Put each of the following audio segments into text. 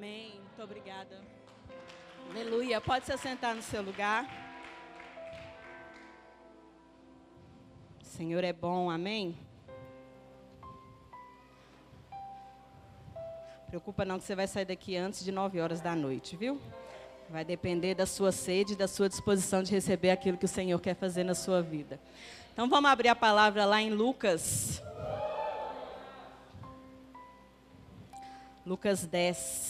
Amém. Muito obrigada. Aleluia. Pode se sentar no seu lugar. O Senhor é bom, amém? Preocupa não que você vai sair daqui antes de 9 horas da noite, viu? Vai depender da sua sede da sua disposição de receber aquilo que o Senhor quer fazer na sua vida. Então vamos abrir a palavra lá em Lucas. Lucas 10.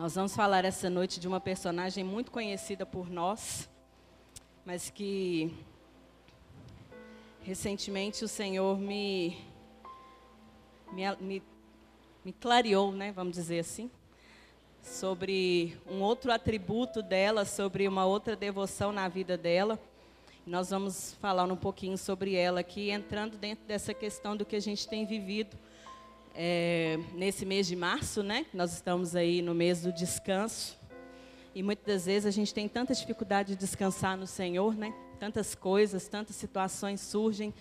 Nós vamos falar essa noite de uma personagem muito conhecida por nós, mas que recentemente o Senhor me, me, me, me clareou, né, vamos dizer assim, sobre um outro atributo dela, sobre uma outra devoção na vida dela. Nós vamos falar um pouquinho sobre ela aqui, entrando dentro dessa questão do que a gente tem vivido é, nesse mês de março, né? Nós estamos aí no mês do descanso. E muitas das vezes a gente tem tanta dificuldade de descansar no Senhor, né? Tantas coisas, tantas situações surgem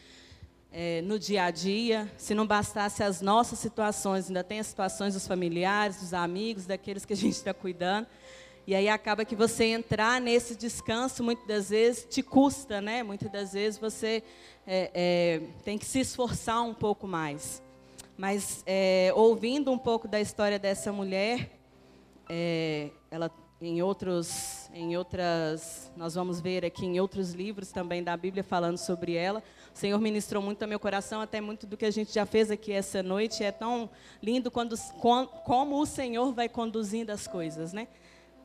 é, no dia a dia. Se não bastasse as nossas situações, ainda tem as situações dos familiares, dos amigos, daqueles que a gente está cuidando. E aí acaba que você entrar nesse descanso, muitas das vezes, te custa, né? Muitas das vezes você é, é, tem que se esforçar um pouco mais. Mas é, ouvindo um pouco da história dessa mulher, é, ela em outros, em outras, nós vamos ver aqui em outros livros também da Bíblia falando sobre ela. O Senhor ministrou muito ao meu coração, até muito do que a gente já fez aqui essa noite. É tão lindo quando, como o Senhor vai conduzindo as coisas, né?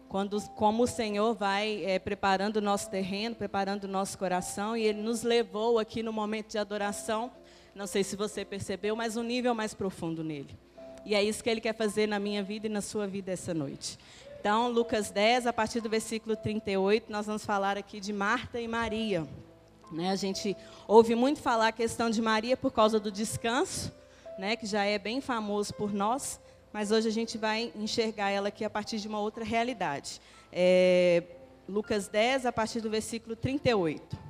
Quando, como o Senhor vai é, preparando o nosso terreno, preparando o nosso coração, e Ele nos levou aqui no momento de adoração. Não sei se você percebeu, mas um nível mais profundo nele. E é isso que Ele quer fazer na minha vida e na sua vida essa noite. Então, Lucas 10, a partir do versículo 38, nós vamos falar aqui de Marta e Maria. Né, a gente ouve muito falar a questão de Maria por causa do descanso, né, que já é bem famoso por nós, mas hoje a gente vai enxergar ela aqui a partir de uma outra realidade. É, Lucas 10, a partir do versículo 38.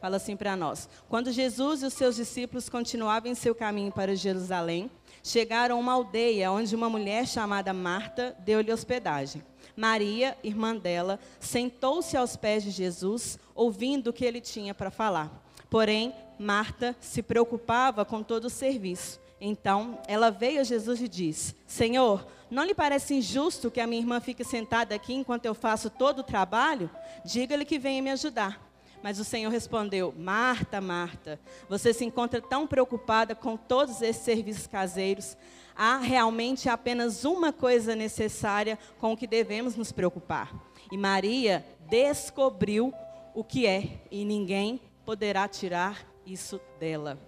Fala assim para nós: Quando Jesus e os seus discípulos continuavam em seu caminho para Jerusalém, chegaram a uma aldeia onde uma mulher chamada Marta deu-lhe hospedagem. Maria, irmã dela, sentou-se aos pés de Jesus, ouvindo o que ele tinha para falar. Porém, Marta se preocupava com todo o serviço. Então, ela veio a Jesus e disse: Senhor, não lhe parece injusto que a minha irmã fique sentada aqui enquanto eu faço todo o trabalho? Diga-lhe que venha me ajudar. Mas o Senhor respondeu: Marta, Marta, você se encontra tão preocupada com todos esses serviços caseiros. Há realmente apenas uma coisa necessária com o que devemos nos preocupar. E Maria descobriu o que é, e ninguém poderá tirar isso dela.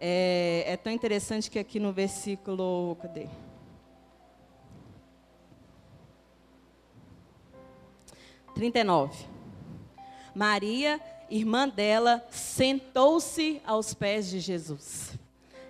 É, é tão interessante que aqui no versículo. Cadê? Trinta e nove. Maria, irmã dela, sentou-se aos pés de Jesus.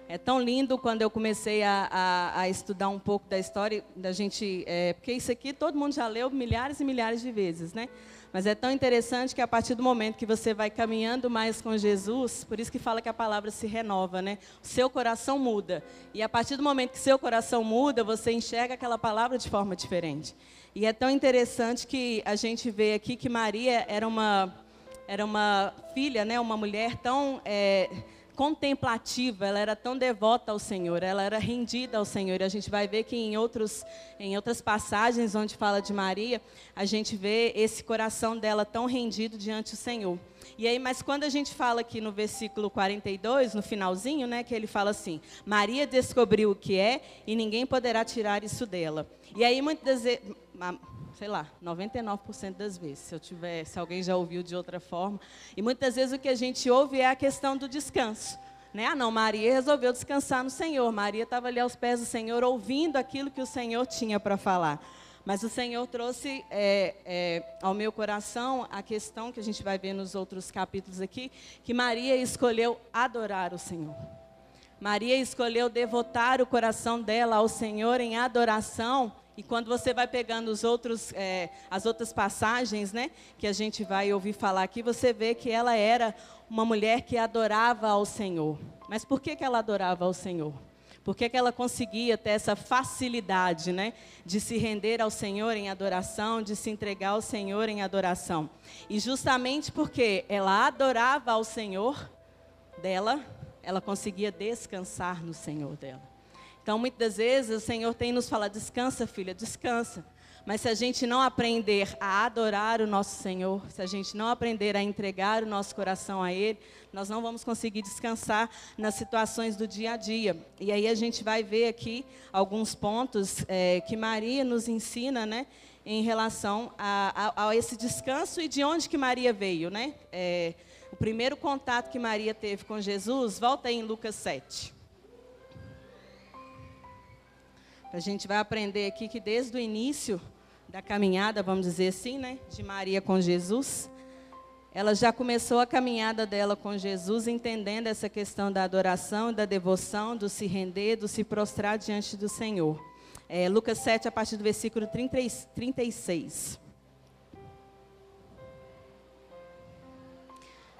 É tão lindo quando eu comecei a, a, a estudar um pouco da história da gente, é, porque isso aqui todo mundo já leu milhares e milhares de vezes, né? Mas é tão interessante que a partir do momento que você vai caminhando mais com Jesus, por isso que fala que a palavra se renova, né? O seu coração muda. E a partir do momento que seu coração muda, você enxerga aquela palavra de forma diferente. E é tão interessante que a gente vê aqui que Maria era uma, era uma filha, né, uma mulher tão é, contemplativa, ela era tão devota ao Senhor, ela era rendida ao Senhor. E a gente vai ver que em, outros, em outras passagens onde fala de Maria, a gente vê esse coração dela tão rendido diante do Senhor. E aí, mas quando a gente fala aqui no versículo 42, no finalzinho, né, que ele fala assim: Maria descobriu o que é e ninguém poderá tirar isso dela. E aí, muitas vezes sei lá, 99% das vezes, se eu tiver, se alguém já ouviu de outra forma. E muitas vezes o que a gente ouve é a questão do descanso. Né? Ah, não, Maria resolveu descansar no Senhor. Maria estava ali aos pés do Senhor, ouvindo aquilo que o Senhor tinha para falar. Mas o Senhor trouxe é, é, ao meu coração a questão que a gente vai ver nos outros capítulos aqui, que Maria escolheu adorar o Senhor. Maria escolheu devotar o coração dela ao Senhor em adoração E quando você vai pegando os outros, é, as outras passagens, né, que a gente vai ouvir falar aqui, você vê que ela era uma mulher que adorava ao Senhor. Mas por que, que ela adorava ao Senhor? Por que, que ela conseguia ter essa facilidade, né, de se render ao Senhor em adoração, de se entregar ao Senhor em adoração? E justamente porque ela adorava ao Senhor dela, ela conseguia descansar no Senhor dela. Então, muitas vezes, o Senhor tem nos falado: descansa, filha, descansa. Mas se a gente não aprender a adorar o nosso Senhor, se a gente não aprender a entregar o nosso coração a Ele, nós não vamos conseguir descansar nas situações do dia a dia. E aí a gente vai ver aqui alguns pontos é, que Maria nos ensina, né? Em relação a, a, a, esse descanso e de onde que Maria veio, né? É, o primeiro contato que Maria teve com Jesus, volta aí em Lucas 7. A gente vai aprender aqui que desde o início da caminhada, vamos dizer assim, né, de Maria com Jesus, ela já começou a caminhada dela com Jesus, entendendo essa questão da adoração, da devoção, do se render, do se prostrar diante do Senhor. É, Lucas 7, a partir do versículo 30, 36.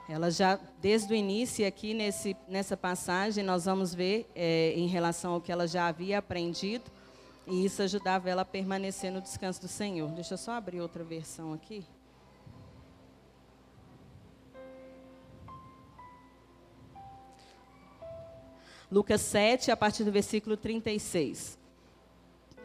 Ela já, desde o início, aqui nesse, nessa passagem, nós vamos ver é, em relação ao que ela já havia aprendido, e isso ajudava ela a permanecer no descanso do Senhor. Deixa eu só abrir outra versão aqui. Lucas 7, a partir do versículo 36.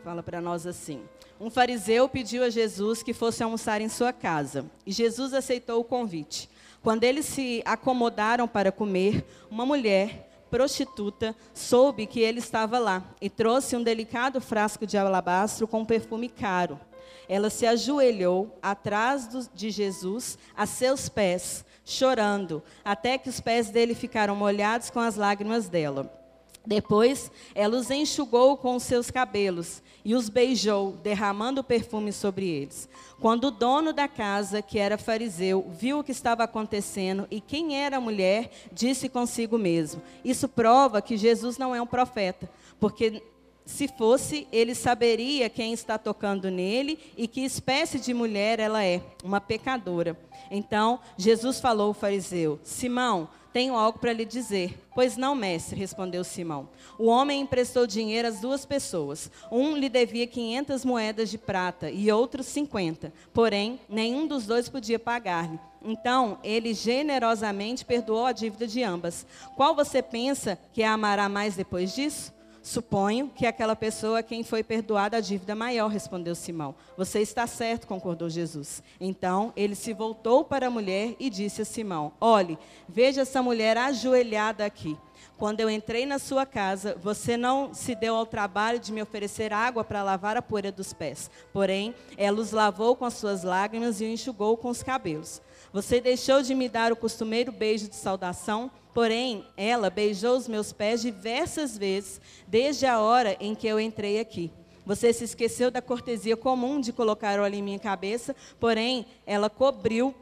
Fala para nós assim: Um fariseu pediu a Jesus que fosse almoçar em sua casa, e Jesus aceitou o convite. Quando eles se acomodaram para comer, uma mulher prostituta soube que ele estava lá e trouxe um delicado frasco de alabastro com um perfume caro. Ela se ajoelhou atrás de Jesus, a seus pés, chorando, até que os pés dele ficaram molhados com as lágrimas dela. Depois, ela os enxugou com os seus cabelos e os beijou, derramando perfume sobre eles. Quando o dono da casa, que era fariseu, viu o que estava acontecendo e quem era a mulher, disse consigo mesmo: Isso prova que Jesus não é um profeta, porque se fosse, ele saberia quem está tocando nele e que espécie de mulher ela é, uma pecadora. Então, Jesus falou ao fariseu: Simão, tenho algo para lhe dizer. Pois não, mestre, respondeu Simão. O homem emprestou dinheiro às duas pessoas. Um lhe devia 500 moedas de prata e outro 50. Porém, nenhum dos dois podia pagar-lhe. Então, ele generosamente perdoou a dívida de ambas. Qual você pensa que a amará mais depois disso? Suponho que aquela pessoa a quem foi perdoada a dívida maior, respondeu Simão. Você está certo, concordou Jesus. Então ele se voltou para a mulher e disse a Simão: Olhe, veja essa mulher ajoelhada aqui. Quando eu entrei na sua casa, você não se deu ao trabalho de me oferecer água para lavar a poeira dos pés. Porém, ela os lavou com as suas lágrimas e o enxugou com os cabelos. Você deixou de me dar o costumeiro beijo de saudação, porém, ela beijou os meus pés diversas vezes, desde a hora em que eu entrei aqui. Você se esqueceu da cortesia comum de colocar óleo em minha cabeça, porém, ela cobriu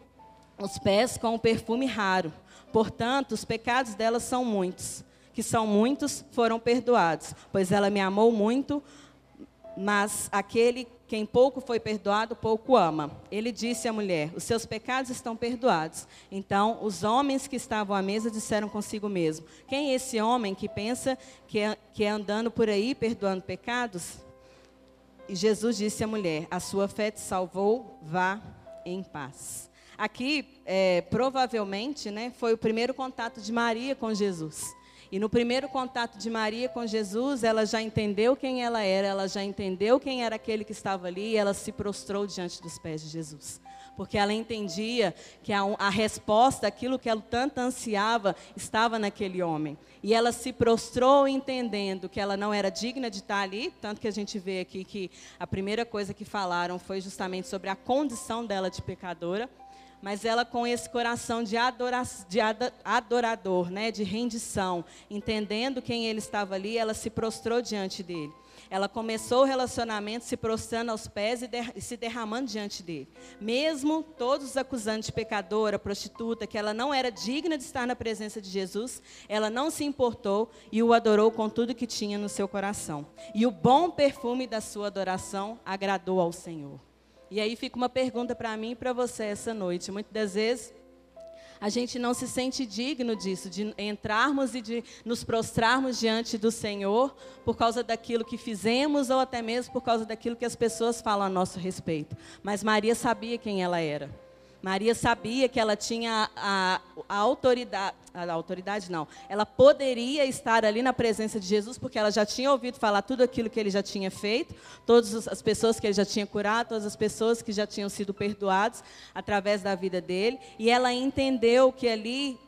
os pés com um perfume raro. Portanto, os pecados dela são muitos, que são muitos, foram perdoados, pois ela me amou muito, mas aquele quem pouco foi perdoado, pouco ama. Ele disse à mulher: Os seus pecados estão perdoados. Então, os homens que estavam à mesa disseram consigo mesmo: Quem é esse homem que pensa que é, que é andando por aí perdoando pecados? E Jesus disse à mulher: A sua fé te salvou, vá em paz. Aqui, é, provavelmente, né, foi o primeiro contato de Maria com Jesus. E no primeiro contato de Maria com Jesus, ela já entendeu quem ela era, ela já entendeu quem era aquele que estava ali, e ela se prostrou diante dos pés de Jesus. Porque ela entendia que a, a resposta, aquilo que ela tanto ansiava, estava naquele homem. E ela se prostrou entendendo que ela não era digna de estar ali, tanto que a gente vê aqui que a primeira coisa que falaram foi justamente sobre a condição dela de pecadora mas ela com esse coração de, adora, de adorador, né, de rendição, entendendo quem ele estava ali, ela se prostrou diante dele. Ela começou o relacionamento se prostrando aos pés e, der, e, se derramando diante dele. Mesmo todos os acusando de pecadora, prostituta, que ela não era digna de estar na presença de Jesus, ela não se importou e o adorou com tudo que tinha no seu coração. E o bom perfume da sua adoração agradou ao Senhor. E aí fica uma pergunta para mim e para você essa noite. Muitas das vezes a gente não se sente digno disso, de entrarmos e de nos prostrarmos diante do Senhor por causa daquilo que fizemos ou até mesmo por causa daquilo que as pessoas falam a nosso respeito. Mas Maria sabia quem ela era. Maria sabia que ela tinha a, a, autoridade, a autoridade não, ela poderia estar ali na presença de Jesus, porque ela já tinha ouvido falar tudo aquilo que ele já tinha feito, todas as pessoas que ele já tinha curado, todas as pessoas que já tinham sido perdoadas através da vida dele, e ela entendeu que ali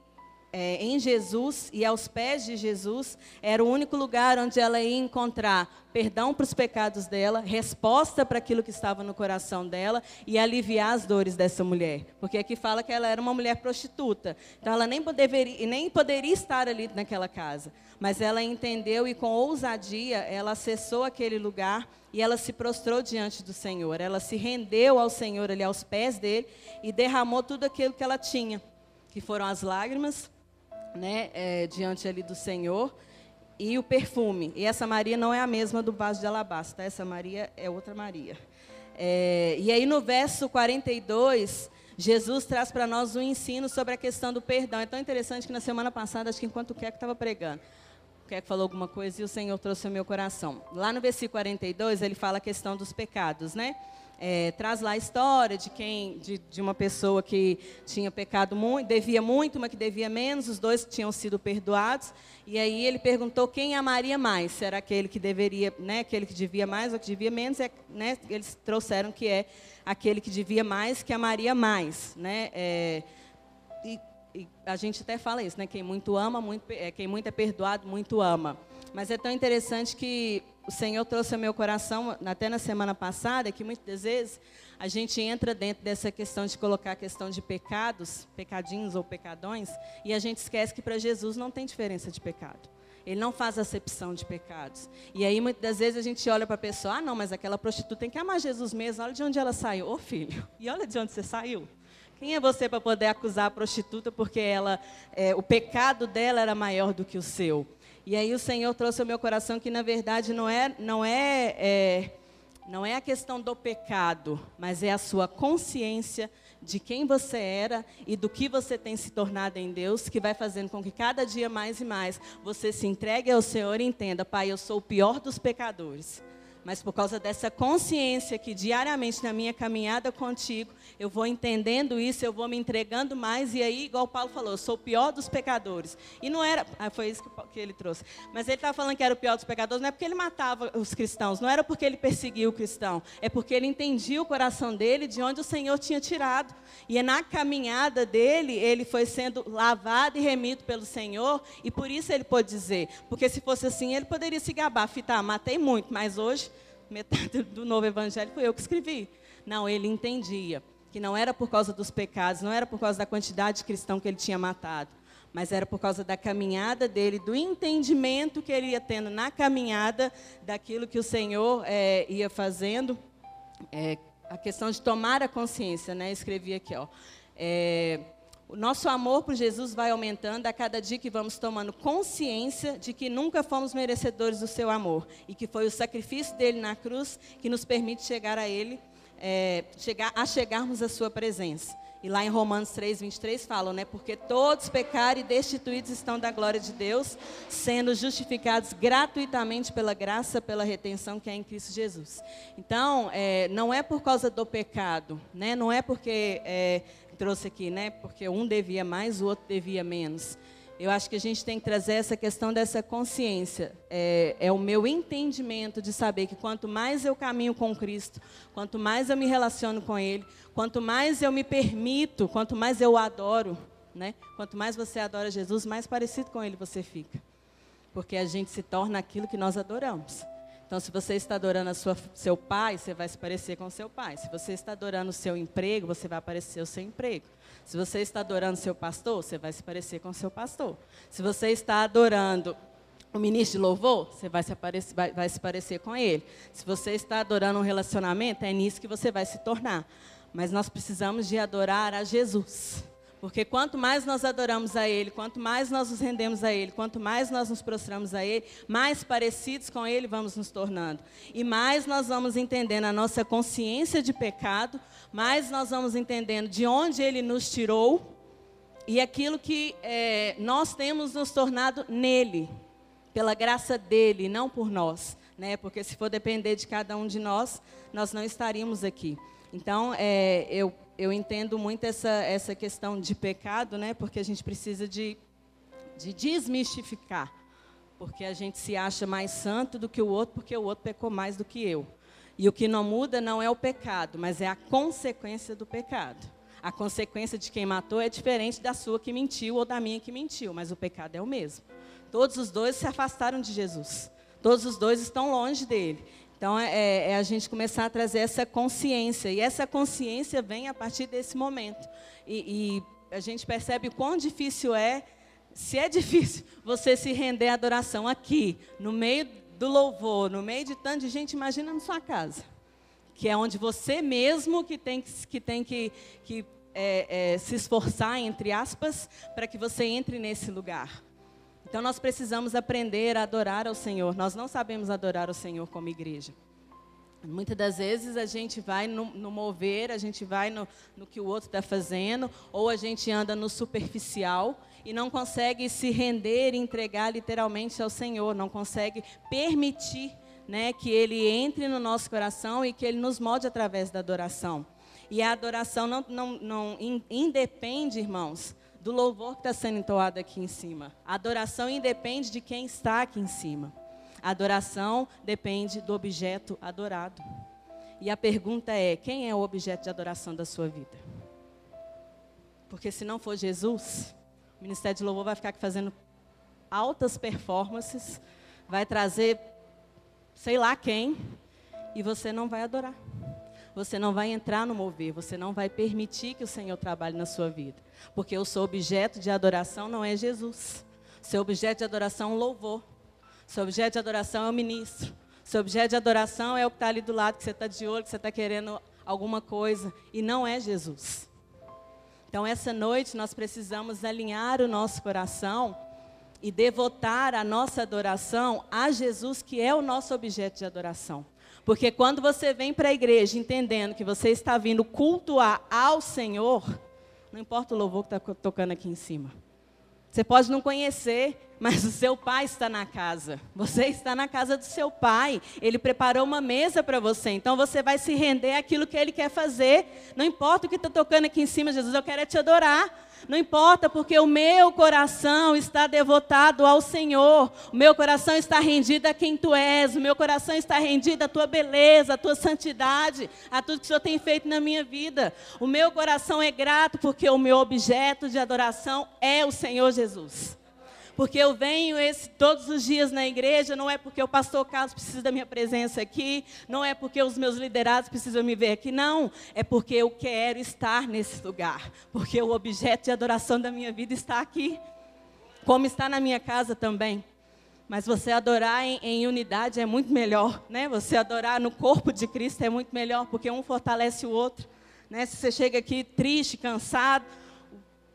é, em Jesus e aos pés de Jesus, era o único lugar onde ela ia encontrar perdão para os pecados dela, resposta para aquilo que estava no coração dela e aliviar as dores dessa mulher. Porque aqui fala que ela era uma mulher prostituta. Então ela nem poderia, nem poderia estar ali naquela casa. Mas ela entendeu e com ousadia ela acessou aquele lugar e ela se prostrou diante do Senhor. Ela se rendeu ao Senhor ali aos pés dele e derramou tudo aquilo que ela tinha, que foram as lágrimas, né, é, diante ali do Senhor, e o perfume. E essa Maria não é a mesma do vaso de alabastro, tá? essa Maria é outra Maria. É, e aí no verso 42, Jesus traz para nós um ensino sobre a questão do perdão. É tão interessante que na semana passada, acho que enquanto o Keco estava pregando, o Keco falou alguma coisa e o Senhor trouxe ao meu coração. Lá no versículo 42, ele fala a questão dos pecados, né? É, traz lá a história de quem, de, de, uma pessoa que tinha pecado muito, devia muito, uma que devia menos, os dois tinham sido perdoados. E aí ele perguntou quem amaria mais, se era aquele que deveria, né, aquele que devia mais ou que devia menos. É, né, eles trouxeram que é aquele que devia mais que amaria mais, né? É, e, e, a gente até fala isso, né? Quem muito ama, muito, é, quem muito é perdoado, muito ama. Mas é tão interessante que o Senhor trouxe ao meu coração, até na semana passada, que muitas vezes a gente entra dentro dessa questão de colocar a questão de pecados, pecadinhos ou pecadões, e a gente esquece que para Jesus não tem diferença de pecado. Ele não faz acepção de pecados. E aí, muitas das vezes, a gente olha para a pessoa, ah, não, mas aquela prostituta tem que amar Jesus mesmo, olha de onde ela saiu. Ô filho, e olha de onde você saiu. Quem é você para poder acusar a prostituta porque ela, é, o pecado dela era maior do que o seu? E aí o Senhor trouxe ao meu coração que na verdade não é, não é, é não é a questão do pecado, mas é a sua consciência de quem você era e do que você tem se tornado em Deus, que vai fazendo com que cada dia mais e mais você se entregue ao Senhor e entenda, Pai, eu sou o pior dos pecadores mas por causa dessa consciência que diariamente na minha caminhada contigo, eu vou entendendo isso, eu vou me entregando mais, e aí, igual Paulo falou, eu sou o pior dos pecadores. E não era, ah, foi isso que, ele trouxe. Mas ele estava falando que era o pior dos pecadores, não é porque ele matava os cristãos, não era porque ele perseguia o cristão, é porque ele entendia o coração dele de onde o Senhor tinha tirado. E é na caminhada dele, ele foi sendo lavado e remido pelo Senhor, e por isso ele pôde dizer, porque se fosse assim, ele poderia se gabar, fitar, matei muito, mas hoje metade do novo evangelho foi eu que escrevi. Não, ele entendia que não era por causa dos pecados, não era por causa da quantidade de cristão que ele tinha matado, mas era por causa da caminhada dele, do entendimento que ele ia tendo na caminhada daquilo que o Senhor é, ia fazendo. É, a questão de tomar a consciência, né? Escrevi aqui, ó. É, o nosso amor por Jesus vai aumentando a cada dia que vamos tomando consciência de que nunca fomos merecedores do seu amor e que foi o sacrifício dele na cruz que nos permite chegar a ele, é, chegar, a chegarmos à sua presença. E lá em Romanos 3, 23 falam, né? Porque todos pecaram e destituídos estão da glória de Deus, sendo justificados gratuitamente pela graça, pela retenção que é em Cristo Jesus. Então, é, não é por causa do pecado, né? Não é porque é, trouxe aqui, né? Porque um devia mais, o outro devia menos. Eu acho que a gente tem que trazer essa questão dessa consciência. É, é, o meu entendimento de saber que quanto mais eu caminho com Cristo, quanto mais eu me relaciono com Ele, quanto mais eu me permito, quanto mais eu adoro, né? Quanto mais você adora Jesus, mais parecido com Ele você fica. Porque a gente se torna aquilo que nós adoramos. Então, se você está adorando sua, seu pai, você vai se parecer com seu pai. Se você está adorando o seu emprego, você vai parecer o seu emprego. Se você está adorando seu pastor, você vai se parecer com seu pastor. Se você está adorando o ministro de louvor, você vai se, aparecer, vai, vai se parecer com ele. Se você está adorando um relacionamento, é nisso que você vai se tornar. Mas nós precisamos de adorar a Jesus. Porque quanto mais nós adoramos a Ele, quanto mais nós nos rendemos a Ele, quanto mais nós nos prostramos a Ele, mais parecidos com Ele vamos nos tornando. E mais nós vamos entendendo a nossa consciência de pecado, mais nós vamos entendendo de onde Ele nos tirou e aquilo que é, nós temos nos tornado nele, pela graça dele, não por nós. Né? Porque se for depender de cada um de nós, nós não estaríamos aqui. Então, é, eu eu entendo muito essa, essa questão de pecado, né? Porque a gente precisa de, de desmistificar. Porque a gente se acha mais santo do que o outro, porque o outro pecou mais do que eu. E o que não muda não é o pecado, mas é a consequência do pecado. A consequência de quem matou é diferente da sua que mentiu ou da minha que mentiu, mas o pecado é o mesmo. Todos os dois se afastaram de Jesus. Todos os dois estão longe dele. Então, é, é, é, a gente começar a trazer essa consciência. E essa consciência vem a partir desse momento. E, e a gente percebe o quão difícil é, se é difícil, você se render à adoração aqui, no meio do louvor, no meio de tanta gente, imagina na sua casa. Que é onde você mesmo que tem que, tem que, que é, é, se esforçar, entre aspas, para que você entre nesse lugar. Então nós precisamos aprender a adorar ao Senhor. Nós não sabemos adorar o Senhor como igreja. Muitas das vezes a gente vai no, no mover, a gente vai no, no que o outro está fazendo, ou a gente anda no superficial e não consegue se render e entregar literalmente ao Senhor, não consegue permitir né, que Ele entre no nosso coração e que Ele nos molde através da adoração. E a adoração não, não, não independe, irmãos, do louvor que está sendo entoado aqui em cima. A adoração independe de quem está aqui em cima. A adoração depende do objeto adorado. E a pergunta é: quem é o objeto de adoração da sua vida? Porque se não for Jesus, o Ministério de Louvor vai ficar aqui fazendo altas performances, vai trazer sei lá quem, e você não vai adorar. Você não vai entrar no mover, você não vai permitir que o Senhor trabalhe na sua vida. Porque o seu objeto de adoração não é Jesus. Seu objeto de adoração é o louvor. Seu objeto de adoração é o ministro. Seu objeto de adoração é o que está ali do lado, que você está de olho, que você está querendo alguma coisa. E não é Jesus. Então, essa noite, nós precisamos alinhar o nosso coração e devotar a nossa adoração a Jesus, que é o nosso objeto de adoração. Porque quando você vem para a igreja entendendo que você está vindo cultuar ao Senhor, não importa o louvor que está tocando aqui em cima. Você pode não conhecer, mas o seu pai está na casa. Você está na casa do seu pai. Ele preparou uma mesa para você. Então você vai se render àquilo que ele quer fazer. Não importa o que está tocando aqui em cima, Jesus, eu quero é te adorar. Não importa, porque o meu coração está devotado ao Senhor. O meu coração está rendido a quem tu és. O meu coração está rendido à tua beleza, à tua santidade, a tudo que o Senhor tem feito na minha vida. O meu coração é grato porque o meu objeto de adoração é o Senhor Jesus. Porque eu venho esse, todos os dias na igreja, não é porque o pastor Carlos precisa da minha presença aqui, não é porque os meus liderados precisam me ver aqui, não. É porque eu quero estar nesse lugar. Porque o objeto de adoração da minha vida está aqui. Como está na minha casa também. Mas você adorar em, em, unidade é muito melhor, né? Você adorar no corpo de Cristo é muito melhor, porque um fortalece o outro. Né? Se você chega aqui triste, cansado,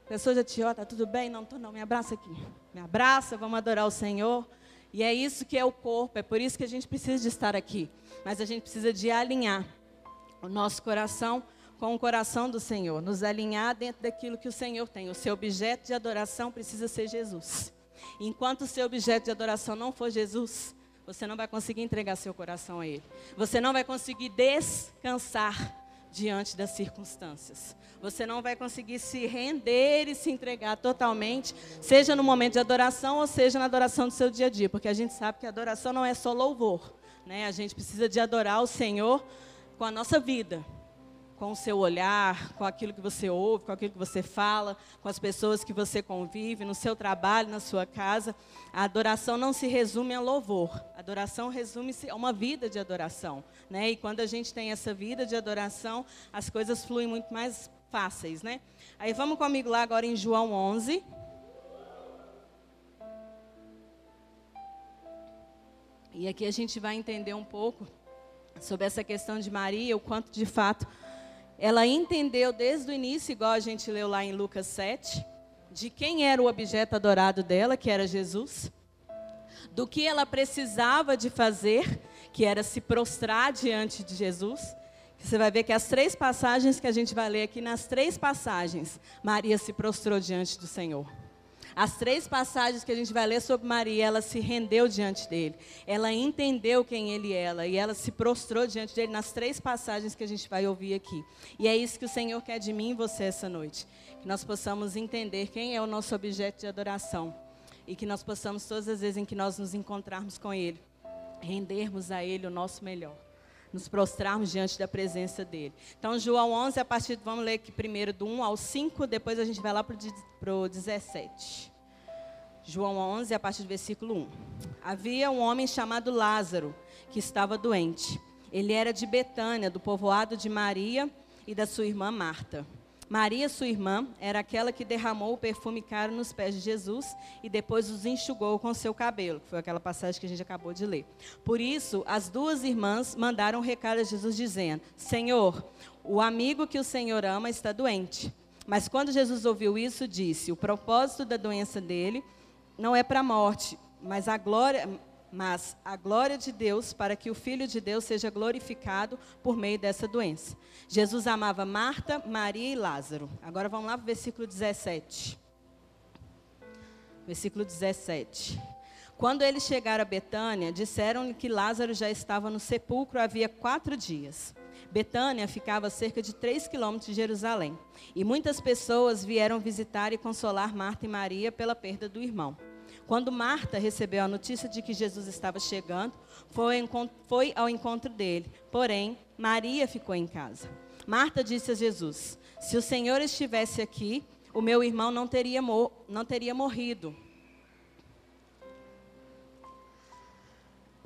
pessoa já te olha, tá tudo bem? Não, estou não, me abraça aqui. Me abraça, vamos adorar o Senhor. E é isso que é o corpo, é por isso que a gente precisa de estar aqui. Mas a gente precisa de alinhar o nosso coração com o coração do Senhor, nos alinhar dentro daquilo que o Senhor tem. O seu objeto de adoração precisa ser Jesus. Enquanto o seu objeto de adoração não for Jesus, você não vai conseguir entregar seu coração a Ele. Você não vai conseguir descansar diante das circunstâncias. Você não vai conseguir se render e se entregar totalmente, seja no momento de adoração ou seja na adoração do seu dia a dia, porque a gente sabe que adoração não é só louvor, né? A gente precisa de adorar o Senhor com a nossa vida. Com o seu olhar, com aquilo que você ouve, com aquilo que você fala, com as pessoas que você convive, no seu trabalho, na sua casa. A adoração não se resume a louvor. A adoração resume-se a uma vida de adoração. Né? E quando a gente tem essa vida de adoração, as coisas fluem muito mais fáceis. Né? Aí vamos comigo lá agora em João 11. E aqui a gente vai entender um pouco sobre essa questão de Maria, o quanto de fato ela entendeu desde o início, igual a gente leu lá em Lucas 7, de quem era o objeto adorado dela, que era Jesus, do que ela precisava de fazer, que era se prostrar diante de Jesus. Você vai ver que as três passagens que a gente vai ler aqui, nas três passagens, Maria se prostrou diante do Senhor. As três passagens que a gente vai ler sobre Maria, ela se rendeu diante dele. Ela entendeu quem ele era e ela se prostrou diante dele nas três passagens que a gente vai ouvir aqui. E é isso que o Senhor quer de mim e você essa noite. Que nós possamos entender quem é o nosso objeto de adoração. E que nós possamos, todas as vezes em que nós nos encontrarmos com Ele, rendermos a Ele o nosso melhor nos prostrarmos diante da presença dele. Então, João 11, a partir, vamos ler aqui primeiro do 1 ao 5, depois a gente vai lá para o 17. João 11, a partir do versículo 1. Havia um homem chamado Lázaro, que estava doente. Ele era de Betânia, do povoado de Maria e da sua irmã Marta. Maria, sua irmã, era aquela que derramou o perfume caro nos pés de Jesus e depois os enxugou com seu cabelo, foi aquela passagem que a gente acabou de ler. Por isso, as duas irmãs mandaram um recado a Jesus dizendo: Senhor, o amigo que o Senhor ama está doente. Mas quando Jesus ouviu isso, disse: O propósito da doença dele não é para a morte, mas a glória mas a glória de Deus para que o Filho de Deus seja glorificado por meio dessa doença. Jesus amava Marta, Maria e Lázaro. Agora vamos lá para o versículo 17. Versículo 17. Quando eles chegaram a Betânia, disseram-lhe que Lázaro já estava no sepulcro havia quatro dias. Betânia ficava a cerca de três quilômetros de Jerusalém. E muitas pessoas vieram visitar e consolar Marta e Maria pela perda do irmão. Quando Marta recebeu a notícia de que Jesus estava chegando, foi, ao encontro dele. Porém, Maria ficou em casa. Marta disse a Jesus: Se o Senhor estivesse aqui, o meu irmão não teria, não teria morrido.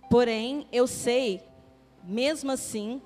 Porém, eu sei, mesmo assim,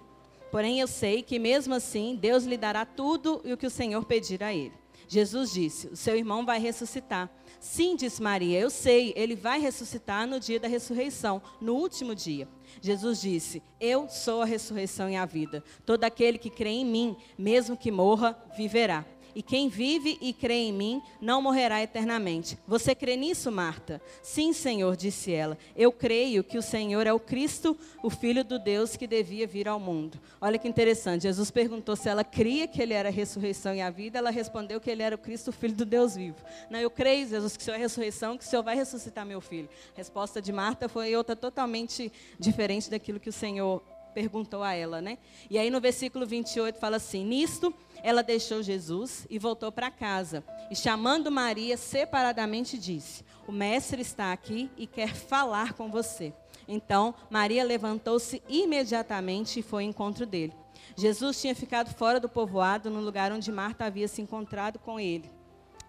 porém eu sei que mesmo assim Deus lhe dará tudo o que o Senhor pedir a ele. Jesus disse: O seu irmão vai ressuscitar. Sim, disse Maria, eu sei, ele vai ressuscitar no dia da ressurreição, no último dia. Jesus disse: Eu sou a ressurreição e a vida. Todo aquele que crê em mim, mesmo que morra, viverá. E quem vive e crê em mim não morrerá eternamente. Você crê nisso, Marta? Sim, Senhor, disse ela. Eu creio que o Senhor é o Cristo, o Filho do Deus que devia vir ao mundo. Olha que interessante. Jesus perguntou se ela cria que ele era a ressurreição e a vida. Ela respondeu que ele era o Cristo, o Filho do Deus vivo. Não, eu creio, Jesus, que o Senhor é a ressurreição, que o Senhor vai ressuscitar meu filho. A resposta de Marta foi outra totalmente diferente daquilo que o Senhor perguntou a ela, né? E aí no versículo 28 fala assim: Nisto ela deixou Jesus e voltou para casa. E chamando Maria separadamente disse: O mestre está aqui e quer falar com você. Então Maria levantou-se imediatamente e foi ao encontro dele. Jesus tinha ficado fora do povoado, no lugar onde Marta havia se encontrado com ele.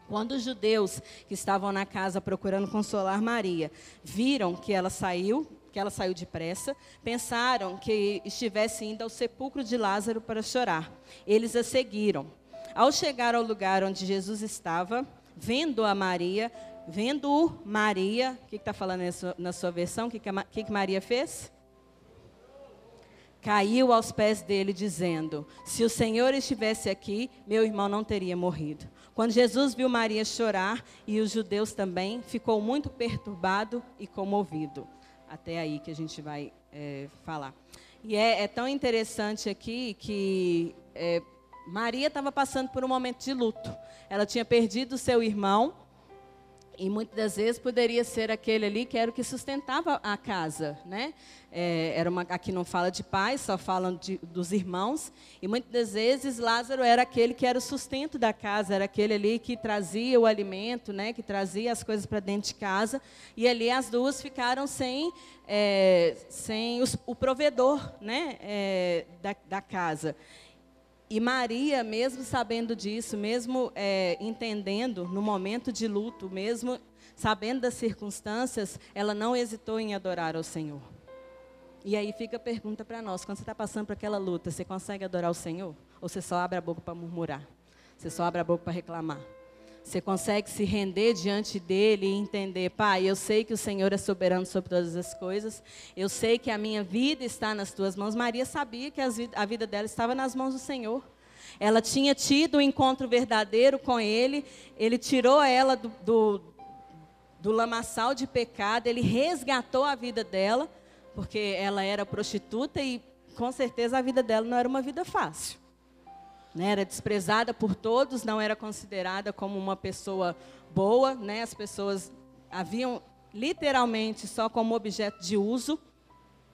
Quando os judeus que estavam na casa procurando consolar Maria viram que ela saiu, que ela saiu depressa, pensaram que estivesse indo ao sepulcro de Lázaro para chorar. Eles a seguiram. Ao chegar ao lugar onde Jesus estava, vendo a Maria, vendo Maria, o que está falando na sua, versão? O que, que, que Maria fez? Caiu aos pés dele, dizendo: Se o Senhor estivesse aqui, meu irmão não teria morrido. Quando Jesus viu Maria chorar e os judeus também, ficou muito perturbado e comovido até aí que a gente vai é, falar. E é, é, tão interessante aqui que é, Maria estava passando por um momento de luto. Ela tinha perdido seu irmão e muitas das vezes poderia ser aquele ali que era o que sustentava a casa, né? É, era uma, aqui não fala de pai, só falam de, dos irmãos. E muitas das vezes Lázaro era aquele que era o sustento da casa, era aquele ali que trazia o alimento, né? Que trazia as coisas para dentro de casa. E ali as duas ficaram sem, é, sem os, o provedor, né? É, da, da casa. E Maria, mesmo sabendo disso, mesmo é, entendendo no momento de luto, mesmo sabendo das circunstâncias, ela não hesitou em adorar ao Senhor. E aí fica a pergunta para nós: quando você está passando por aquela luta, você consegue adorar o Senhor? Ou você só abre a boca para murmurar? Você só abre a boca para reclamar? Você consegue se render diante dele e entender, Pai, eu sei que o Senhor é soberano sobre todas as coisas, eu sei que a minha vida está nas tuas mãos. Maria sabia que a vida dela estava nas mãos do Senhor. Ela tinha tido um encontro verdadeiro com ele, ele tirou ela do, do, do lamaçal de pecado, ele resgatou a vida dela, porque ela era prostituta e com certeza a vida dela não era uma vida fácil né, era desprezada por todos, não era considerada como uma pessoa boa, né, as pessoas haviam literalmente só como objeto de uso,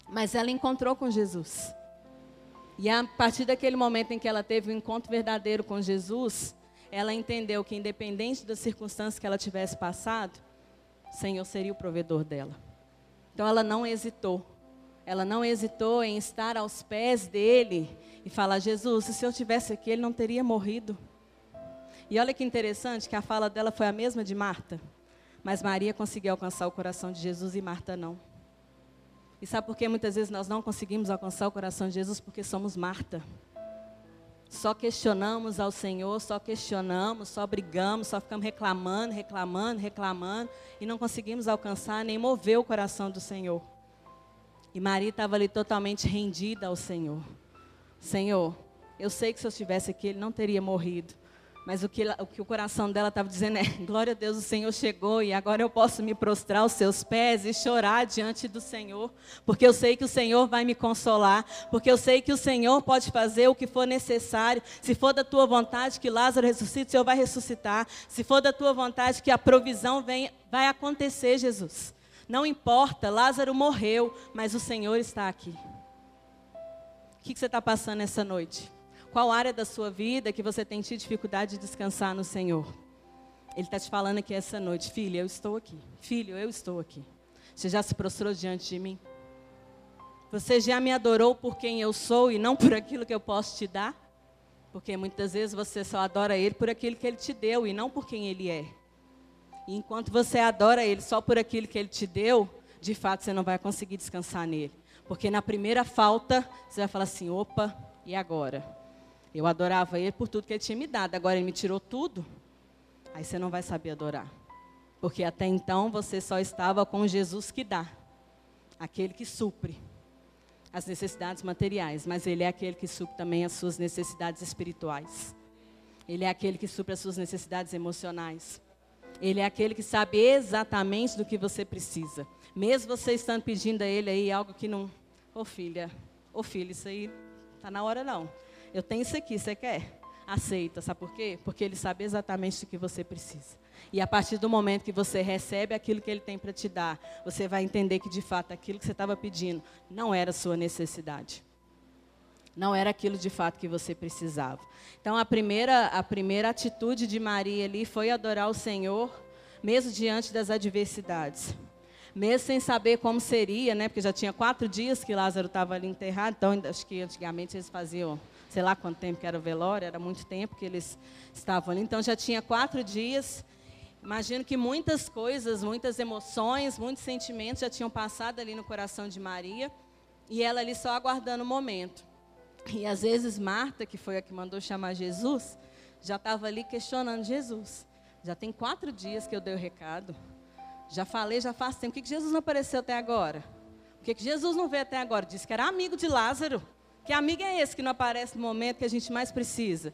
mas ela encontrou com Jesus. E a partir daquele momento em que ela teve um encontro verdadeiro com Jesus, ela entendeu que, independente das circunstâncias que ela tivesse passado, o Senhor seria o provedor dela. Então ela não hesitou. Ela não hesitou em estar aos pés dele e falar: Jesus, se eu tivesse aqui, ele não teria morrido. E olha que interessante que a fala dela foi a mesma de Marta. Mas Maria conseguiu alcançar o coração de Jesus e Marta não. E sabe por que muitas vezes nós não conseguimos alcançar o coração de Jesus? Porque somos Marta. Só questionamos ao Senhor, só questionamos, só brigamos, só ficamos reclamando, reclamando, reclamando e não conseguimos alcançar nem mover o coração do Senhor. E Maria estava ali totalmente rendida ao Senhor. Senhor, eu sei que se eu estivesse aqui, ele não teria morrido. Mas o que, o que o coração dela estava dizendo é: glória a Deus, o Senhor chegou e agora eu posso me prostrar aos seus pés e chorar diante do Senhor, porque eu sei que o Senhor vai me consolar, porque eu sei que o Senhor pode fazer o que for necessário. Se for da tua vontade que Lázaro ressuscite, o Senhor vai ressuscitar. Se for da tua vontade que a provisão venha, vai acontecer, Jesus. Não importa, Lázaro morreu, mas o Senhor está aqui. O que, você está passando essa noite? Qual área da sua vida que você tem tido dificuldade de descansar no Senhor? Ele está te falando aqui essa noite, filha, eu estou aqui. Filho, eu estou aqui. Você já se prostrou diante de mim? Você já me adorou por quem eu sou e não por aquilo que eu posso te dar? Porque muitas vezes você só adora Ele por aquilo que Ele te deu e não por quem Ele é. E enquanto você adora Ele só por aquilo que Ele te deu, de fato você não vai conseguir descansar nele. Porque na primeira falta, você vai falar assim: opa, e agora? Eu adorava ele por tudo que ele tinha me dado, agora ele me tirou tudo. Aí você não vai saber adorar. Porque até então você só estava com Jesus que dá, aquele que supre as necessidades materiais, mas ele é aquele que supre também as suas necessidades espirituais. Ele é aquele que supre as suas necessidades emocionais. Ele é aquele que sabe exatamente do que você precisa. Mesmo você estando pedindo a ele aí algo que não Ô filha, ô filho, isso aí tá na hora não. Eu tenho isso aqui, você quer? Aceita, sabe por quê? Porque ele sabe exatamente o que você precisa. E a partir do momento que você recebe aquilo que ele tem para te dar, você vai entender que de fato aquilo que você estava pedindo não era sua necessidade. Não era aquilo de fato que você precisava. Então a primeira, a primeira atitude de Maria ali foi adorar o Senhor, mesmo diante das adversidades mesmo sem saber como seria, né? Porque já tinha quatro dias que Lázaro estava ali enterrado, então acho que antigamente eles faziam, sei lá quanto tempo que era o velório, era muito tempo que eles estavam ali. Então já tinha quatro dias. Imagino que muitas coisas, muitas emoções, muitos sentimentos já tinham passado ali no coração de Maria, e ela ali só aguardando o momento. E às vezes Marta, que foi a que mandou chamar Jesus, já estava ali questionando Jesus. Já tem quatro dias que eu dei o recado. Já falei, já faz tempo. Por que Jesus não apareceu até agora? Por que Jesus não veio até agora? Disse que era amigo de Lázaro. Que amigo é esse que não aparece no momento que a gente mais precisa?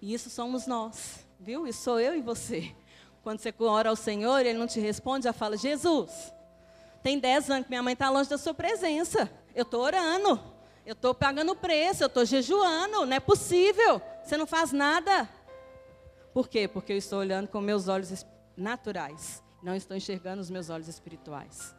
E isso somos nós, viu? Isso sou eu e você. Quando você ora ao Senhor e Ele não te responde, já fala: Jesus, tem 10 anos que minha mãe está longe da sua presença. Eu estou orando. Eu estou pagando preço. Eu estou jejuando. Não é possível. Você não faz nada. Por quê? Porque eu estou olhando com meus olhos naturais não estou enxergando os meus olhos espirituais.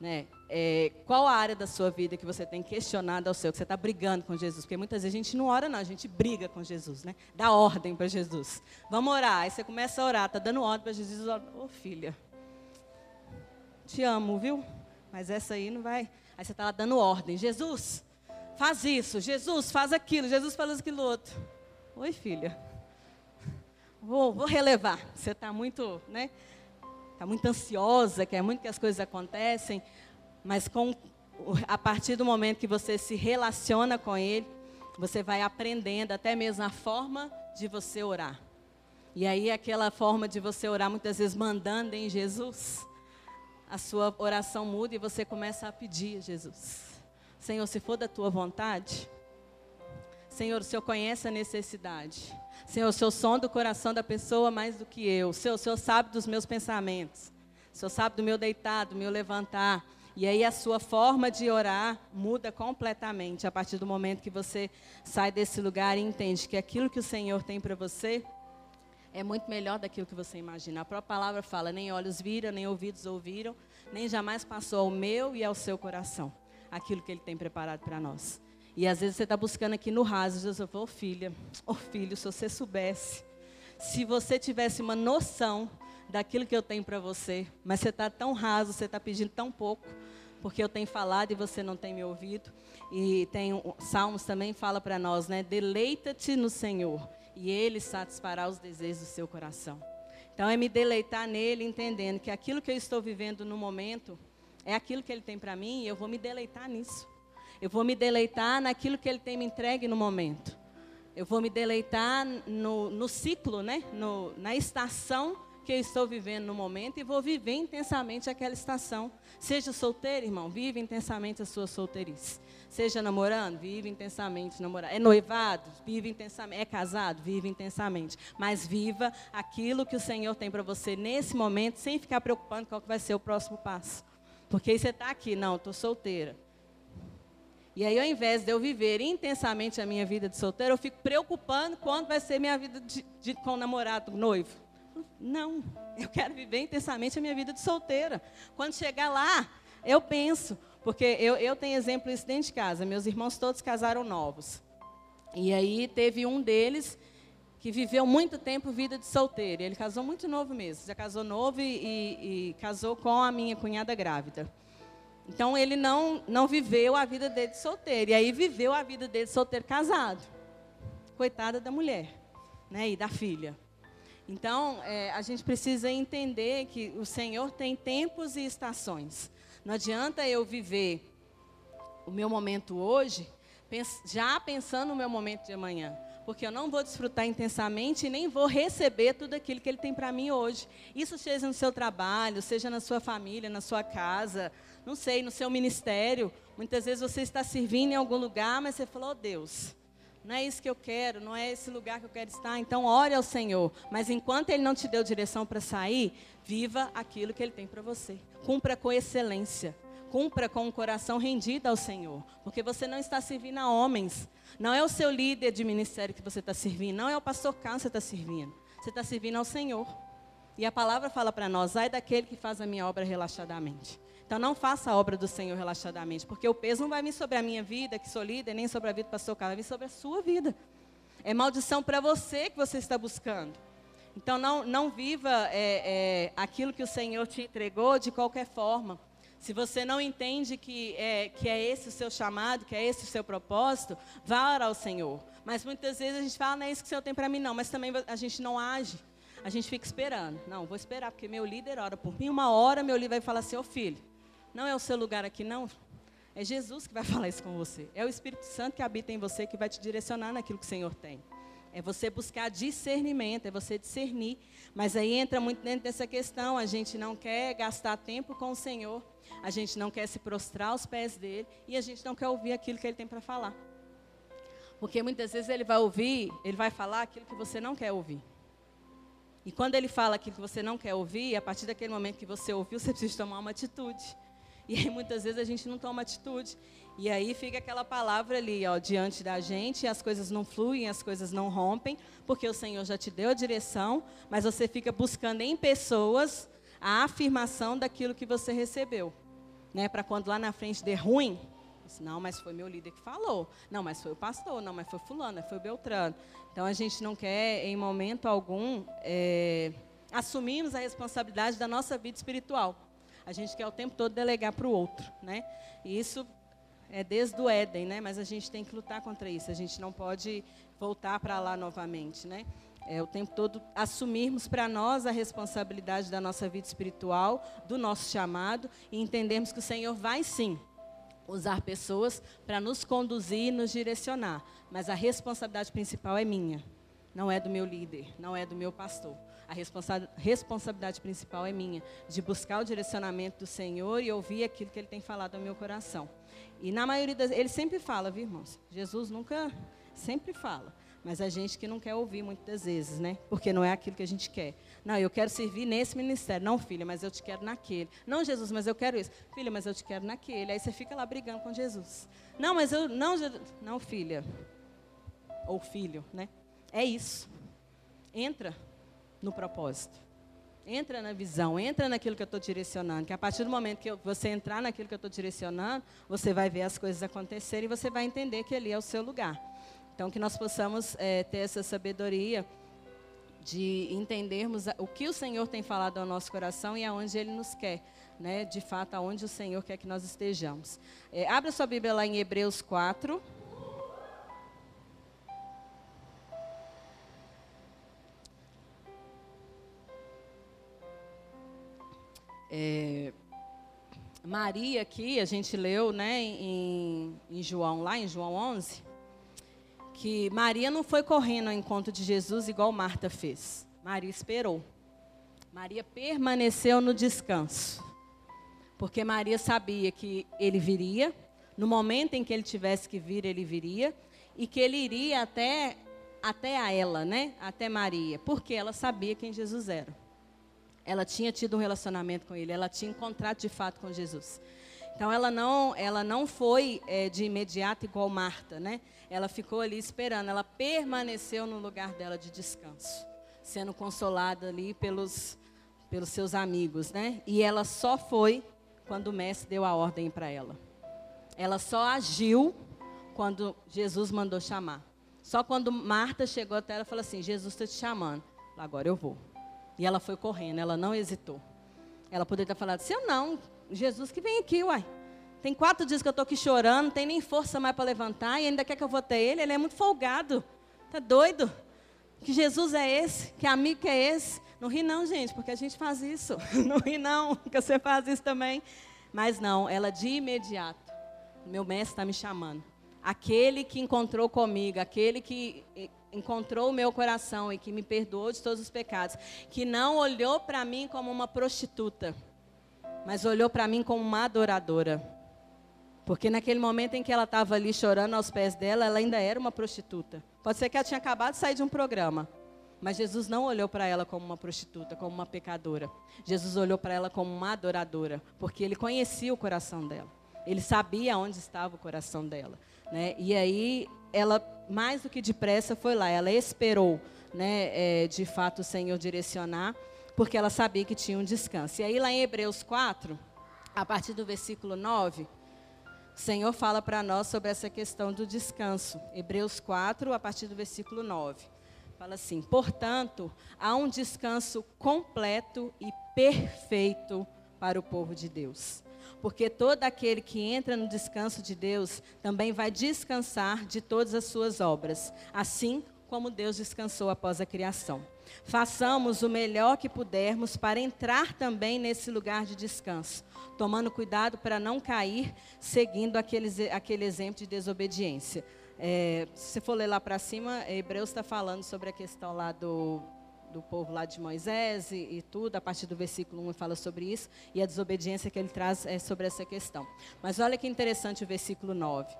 Né? É, qual a área da sua vida que você tem questionado ao seu, que você está brigando com Jesus? Porque muitas vezes a gente não ora, não, a gente briga com Jesus, né? Dá ordem para Jesus. Vamos orar. Aí você começa a orar, está dando ordem para Jesus. Ô oh, filha, te amo, viu? Mas essa aí não vai. Aí você está lá dando ordem. Jesus, faz isso. Jesus, faz aquilo. Jesus faz aquilo outro. Oi, filha. Vou, vou relevar. Você está muito, né? Está muito ansiosa, quer muito que as coisas acontecem, mas com, a partir do momento que você se relaciona com Ele, você vai aprendendo até mesmo a forma de você orar. E aí aquela forma de você orar muitas vezes mandando em Jesus, a sua oração muda e você começa a pedir a Jesus. Senhor, se for da tua vontade, Senhor, o Senhor conhece a necessidade. Senhor, o Senhor sonda o coração da pessoa mais do que eu. Senhor, o Senhor sabe dos meus pensamentos. O Senhor sabe do meu deitar, do meu levantar. E aí a sua forma de orar muda completamente a partir do momento que você sai desse lugar e entende que aquilo que o Senhor tem para você é muito melhor daquilo que você imagina. A própria palavra fala: nem olhos viram, nem ouvidos ouviram, nem jamais passou ao meu e ao seu coração aquilo que Ele tem preparado para nós. E às vezes você está buscando aqui no raso, Jesus, eu vou, filha, ô oh, filho, se você soubesse, se você tivesse uma noção daquilo que eu tenho para você, mas você está tão raso, você está pedindo tão pouco, porque eu tenho falado e você não tem me ouvido. E tem Salmos também fala para nós, né? Deleita-te no Senhor e Ele satisfará os desejos do seu coração. Então é me deleitar nele, entendendo que aquilo que eu estou vivendo no momento é aquilo que Ele tem para mim e eu vou me deleitar nisso. Eu vou me deleitar naquilo que Ele tem me entregue no momento. Eu vou me deleitar no, no ciclo, né? No, na estação que eu estou vivendo no momento e vou viver intensamente aquela estação. Seja solteiro, irmão, vive intensamente a sua solteirice. Seja namorando, vive intensamente namorando. É noivado, vive intensamente. É casado, vive intensamente. Mas viva aquilo que o Senhor tem para você nesse momento, sem ficar preocupando qual que vai ser o próximo passo. Porque aí você está aqui, não, estou solteira. E aí, ao invés de eu viver intensamente a minha vida de solteiro, eu fico preocupando quando vai ser minha vida de, de, com o namorado, noivo. Não, eu quero viver intensamente a minha vida de solteira. Quando chegar lá, eu penso, porque eu, eu tenho exemplo isso dentro de casa. Meus irmãos todos casaram novos. E aí teve um deles que viveu muito tempo vida de solteiro. Ele casou muito novo mesmo. Já casou novo e, e, casou com a minha cunhada grávida. Então ele não, não viveu a vida dele de solteiro. E aí viveu a vida dele de solteiro casado. Coitada da mulher né, e da filha. Então, é, a gente precisa entender que o Senhor tem tempos e estações. Não adianta eu viver o meu momento hoje já pensando no meu momento de amanhã. Porque eu não vou desfrutar intensamente e nem vou receber tudo aquilo que Ele tem para mim hoje. Isso seja no seu trabalho, seja na sua família, na sua casa, não sei, no seu ministério. Muitas vezes você está servindo em algum lugar, mas você falou, oh, Deus, não é isso que eu quero, não é esse lugar que eu quero estar. Então, ore ao Senhor. Mas enquanto Ele não te deu direção para sair, viva aquilo que Ele tem para você. Cumpra com excelência. Cumpra com o coração rendido ao Senhor. Porque você não está servindo a homens. Não é o seu líder de ministério que você está servindo. Não é o pastor Carlos que você está servindo. Você está servindo ao Senhor. E a palavra fala para nós: ai daquele que faz a minha obra relaxadamente. Então não faça a obra do Senhor relaxadamente, porque o peso não vai vir sobre a minha vida, que sou líder, nem sobre a vida do pastor Carlos, vai vir sobre a sua vida. É maldição para você que você está buscando. Então não, não viva é, é, aquilo que o Senhor te entregou de qualquer forma. Se você não entende que é, que é esse o seu chamado, que é esse o seu propósito, vá orar ao Senhor. Mas muitas vezes a gente fala, não é isso que o Senhor tem para mim, não. Mas também a gente não age. A gente fica esperando. Não, vou esperar, porque meu líder ora por mim. Uma hora meu líder vai falar assim, ô oh, filho, não é o seu lugar aqui, não. É Jesus que vai falar isso com você. É o Espírito Santo que habita em você que vai te direcionar naquilo que o Senhor tem. É você buscar discernimento, é você discernir. Mas aí entra muito dentro dessa questão. A gente não quer gastar tempo com o Senhor. A gente não quer se prostrar aos pés dele. E a gente não quer ouvir aquilo que ele tem para falar. Porque muitas vezes ele vai ouvir, ele vai falar aquilo que você não quer ouvir. E quando ele fala aquilo que você não quer ouvir, a partir daquele momento que você ouviu, você precisa tomar uma atitude. E aí muitas vezes a gente não toma atitude. E aí fica aquela palavra ali, ó, diante da gente, as coisas não fluem, as coisas não rompem, porque o Senhor já te deu a direção, mas você fica buscando em pessoas a afirmação daquilo que você recebeu. Né, para quando lá na frente der ruim, não, mas foi meu líder que falou. Não, mas foi o pastor. Não, mas foi fulano, foi o Beltrano. Então a gente não quer, em momento algum, é, assumirmos a responsabilidade da nossa vida espiritual. A gente quer o tempo todo delegar para o outro, né? E isso é desde o Éden, né? Mas a gente tem que lutar contra isso. A gente não pode voltar para lá novamente, né? É, o tempo todo assumirmos para nós a responsabilidade da nossa vida espiritual, do nosso chamado, e entendermos que o Senhor vai sim usar pessoas para nos conduzir e nos direcionar, mas a responsabilidade principal é minha, não é do meu líder, não é do meu pastor. A responsa responsabilidade principal é minha, de buscar o direcionamento do Senhor e ouvir aquilo que Ele tem falado ao meu coração. E na maioria das ele sempre fala, viu, irmãos? Jesus nunca, sempre fala. Mas a gente que não quer ouvir muitas vezes, né? Porque não é aquilo que a gente quer. Não, eu quero servir nesse ministério. Não, filha, mas eu te quero naquele. Não, Jesus, mas eu quero isso. Filha, mas eu te quero naquele. Aí você fica lá brigando com Jesus. Não, mas eu. Não, não filha. Ou filho, né? É isso. Entra no propósito. Entra na visão, entra naquilo que eu estou direcionando. Que a partir do momento que você entrar naquilo que eu estou direcionando, você vai ver as coisas acontecerem e você vai entender que ali é o seu lugar. Então, que nós possamos é, ter essa sabedoria de entendermos o que o Senhor tem falado ao nosso coração e aonde Ele nos quer, né? De fato, aonde o Senhor quer que nós estejamos. É, abra sua Bíblia lá em Hebreus 4. É, Maria aqui, a gente leu né, em, em, João, lá em João 11, que Maria não foi correndo ao encontro de Jesus igual Marta fez. Maria esperou. Maria permaneceu no descanso. Porque Maria sabia que ele viria, no momento em que ele tivesse que vir, ele viria, e que ele iria até, até a ela, né? Até Maria, porque ela sabia quem Jesus era ela tinha tido um relacionamento com ele, ela tinha encontrado de fato com Jesus. Então ela não, ela não foi é, de imediato igual Marta, né? Ela ficou ali esperando, ela permaneceu no lugar dela de descanso, sendo consolada ali pelos, pelos seus amigos, né? E ela só foi quando o mestre deu a ordem para ela. Ela só agiu quando Jesus mandou chamar. Só quando Marta chegou até ela e falou assim: Jesus está te chamando. Agora eu vou. E ela foi correndo, ela não hesitou. Ela poderia ter falado, se eu não, Jesus que vem aqui, uai. Tem quatro dias que eu estou aqui chorando, não tem nem força mais para levantar, e ainda quer que eu vou ter ele, ele é muito folgado. Tá doido? Que Jesus é esse? Que amigo que é esse? Não ri não, gente, porque a gente faz isso. Não ri não, que você faz isso também. Mas não, ela de imediato, meu mestre está me chamando. Aquele que encontrou comigo, aquele que encontrou o meu coração e que me perdoou de todos os pecados, que não olhou para mim como uma prostituta, mas olhou para mim como uma adoradora. Porque naquele momento em que ela estava ali chorando aos pés dela, ela ainda era uma prostituta. Pode ser que ela tinha acabado de sair de um programa. Mas Jesus não olhou para ela como uma prostituta, como uma pecadora. Jesus olhou para ela como uma adoradora, porque ele conhecia o coração dela. Ele sabia onde estava o coração dela. Né? E aí ela, mais do que depressa, foi lá. Ela esperou, né, é, de fato, o Senhor direcionar, porque ela sabia que tinha um descanso. E aí, lá em Hebreus 4, a partir do versículo 9, o Senhor fala para nós sobre essa questão do descanso. Hebreus 4, a partir do versículo 9. Fala assim: portanto, há um descanso completo e perfeito para o povo de Deus porque todo aquele que entra no descanso de Deus também vai descansar de todas as suas obras, assim como Deus descansou após a criação. Façamos o melhor que pudermos para entrar também nesse lugar de descanso, tomando cuidado para não cair seguindo aquele, aquele exemplo de desobediência. É, se for ler lá para cima, Hebreus está falando sobre a questão lá do do povo lá de Moisés e, e, tudo, a partir do versículo 1 fala sobre isso, e a desobediência que ele traz é sobre essa questão. Mas olha que interessante o versículo 9.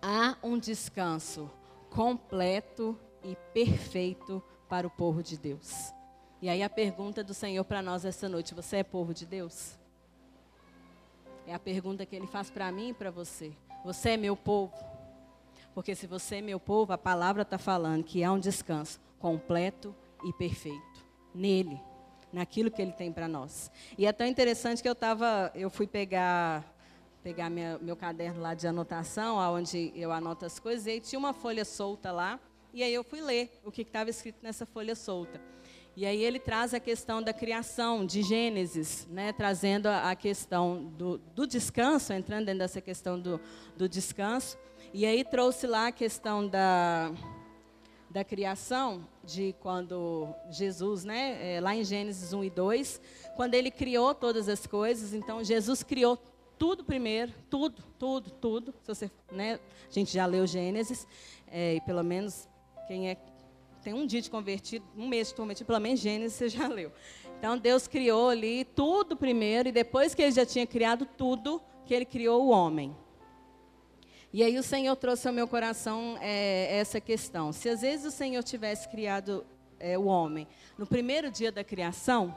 Há um descanso completo e perfeito para o povo de Deus. E aí a pergunta do Senhor para nós essa noite: você é povo de Deus? É a pergunta que ele faz para mim e para você. Você é meu povo? Porque se você é meu povo, a palavra está falando que há um descanso completo e perfeito nele, naquilo que ele tem para nós. E é tão interessante que eu tava, eu fui pegar pegar minha, meu caderno lá de anotação, onde eu anoto as coisas, e aí tinha uma folha solta lá, e aí eu fui ler o que estava escrito nessa folha solta. E aí ele traz a questão da criação, de Gênesis, né, trazendo a, questão do, do, descanso, entrando dentro dessa questão do, do descanso. E aí trouxe lá a questão da, da criação, de quando Jesus, né, é, lá em Gênesis 1 e 2, quando ele criou todas as coisas, então Jesus criou tudo primeiro, tudo, tudo, tudo. Se você, né, a gente já leu Gênesis, é, e pelo menos quem é tem um dia de convertido, um mês de convertido, pelo menos Gênesis você já leu. Então Deus criou ali tudo primeiro, e depois que ele já tinha criado tudo, que ele criou o homem. E aí o Senhor trouxe ao meu coração é, essa questão. Se às vezes o Senhor tivesse criado é, o homem no primeiro dia da criação,